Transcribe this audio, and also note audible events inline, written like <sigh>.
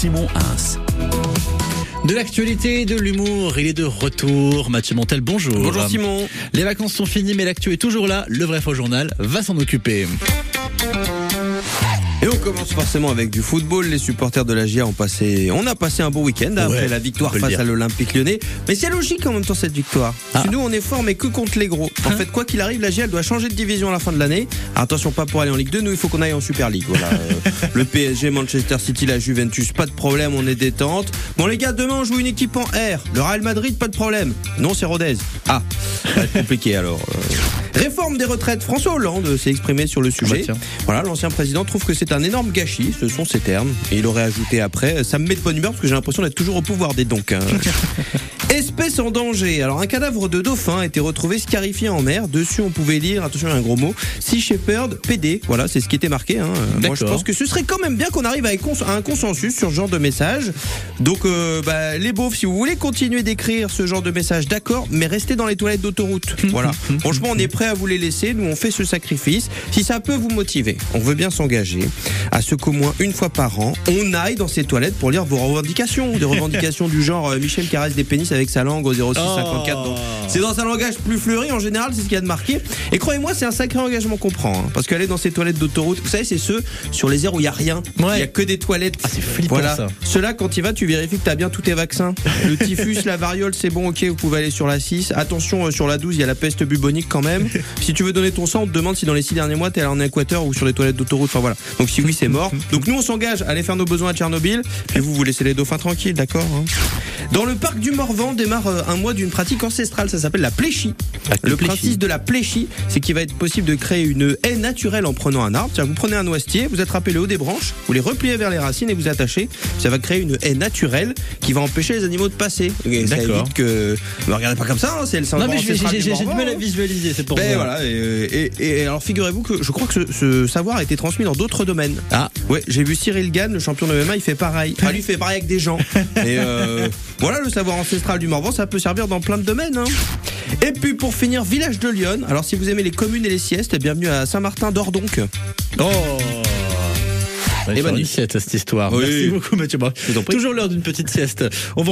Simon Ins. De l'actualité, de l'humour, il est de retour. Mathieu Montel, bonjour. Bonjour Simon. Les vacances sont finies, mais l'actu est toujours là. Le vrai faux journal va s'en occuper. Commence forcément avec du football. Les supporters de la GIA ont passé, on a passé un beau week-end après Ouais, la victoire face à l'Olympique lyonnais. Mais c'est logique en même temps cette victoire. Ah. nous on est fort mais que contre les gros. En Hein fait quoi qu'il arrive, la GIA elle doit changer de division à la fin de l'année. Alors, Attention pas pour aller en Ligue 2, nous il faut qu'on aille en Super League. Voilà. <laughs> Euh, le PSG, Manchester City, la Juventus, pas de problème, on est détente. Bon les gars, demain on joue une équipe en R. Le Real Madrid, pas de problème. Non c'est Rodez. Ah, ça va être <laughs> compliqué alors. Réforme des retraites. François Hollande s'est exprimé sur le Ah bah sujet. Voilà, l'ancien président trouve que c'est un énorme gâchis, ce sont ses termes. Et il aurait ajouté après, ça me met de bonne humeur parce que j'ai l'impression d'être toujours au pouvoir des donc. <laughs> Espèce en danger. Alors un cadavre de dauphin a été retrouvé scarifié en mer. Dessus on pouvait lire, attention il y a un gros mot, Sea Shepherd PD. Voilà, c'est ce qui était marqué. hein. Moi je pense que ce serait quand même bien qu'on arrive à un consensus sur ce genre de message. Donc euh, bah, les beaufs, si vous voulez continuer d'écrire ce genre de message, d'accord, mais restez dans les toilettes d'autoroute. <laughs> Voilà. Franchement, on est prêt à vous les laisser. Nous, on fait ce sacrifice. Si ça peut vous motiver, on veut bien s'engager à ce qu'au moins une fois par an, on aille dans ces toilettes pour lire vos revendications. Des revendications <laughs> du genre euh, Michel caresse des pénis avec sa langue au 0654. Donc, c'est dans un langage plus fleuri en général, c'est ce qu'il y a de marqué. Et croyez-moi, c'est un sacré engagement qu'on prend. hein, parce qu'aller dans ces toilettes d'autoroute, vous savez, c'est ceux sur les aires où il y a rien. Il Ouais. y a que des toilettes. Ah, c'est flippant, voilà. ça. Ceux-là, quand tu vas, tu vérifies que tu as bien tous tes vaccins. Le <laughs> typhus, la variole, c'est bon, ok, vous pouvez aller sur la 6. Attention, euh, sur la 12, il y a la peste bubonique quand même. <laughs> si tu veux donner ton sang, on te demande si dans les 6 derniers mois, t'es allé en Équateur ou sur les toilettes d'autoroute. Enfin voilà. Donc si oui, c'est mort. <laughs> Donc nous, on s'engage à aller faire nos besoins à Tchernobyl. Et vous, vous laissez les dauphins tranquilles, d'accord hein Dans le parc du Morvan démarre euh, un mois d'une pratique ancestrale. Ça s'appelle la pléchie. Le pléchie. principe de la pléchie, c'est qu'il va être possible de créer une haie naturelle en prenant un arbre. C'est-à-dire, vous prenez un noisetier, vous attrapez le haut des branches, vous les repliez vers les racines et vous attachez. Ça va créer une haie naturelle qui va empêcher les animaux de passer. Et ça évite que. Ne regardez pas comme ça, hein, c'est le Non, mais j'ai du mal à visualiser, c'est pour Ben ça. voilà, et, et- et alors figurez-vous que je crois que ce, ce savoir a été transmis dans d'autres domaines. Ah, Ouais, j'ai vu Cyril Gann, le champion de MMA, il fait pareil. Ah, lui, il fait pareil avec des gens. <laughs> Et euh, voilà, le savoir ancestral du Morvan, ça peut servir dans plein de domaines. hein. Et puis pour finir, village de Lyon. Alors si vous aimez les communes et les siestes, bienvenue à Saint-Martin d'Ordonc. oh Et Et bonne cette histoire. Oui. Merci beaucoup, Mathieu. Bon, vous en prie. Toujours l'heure d'une petite sieste. On va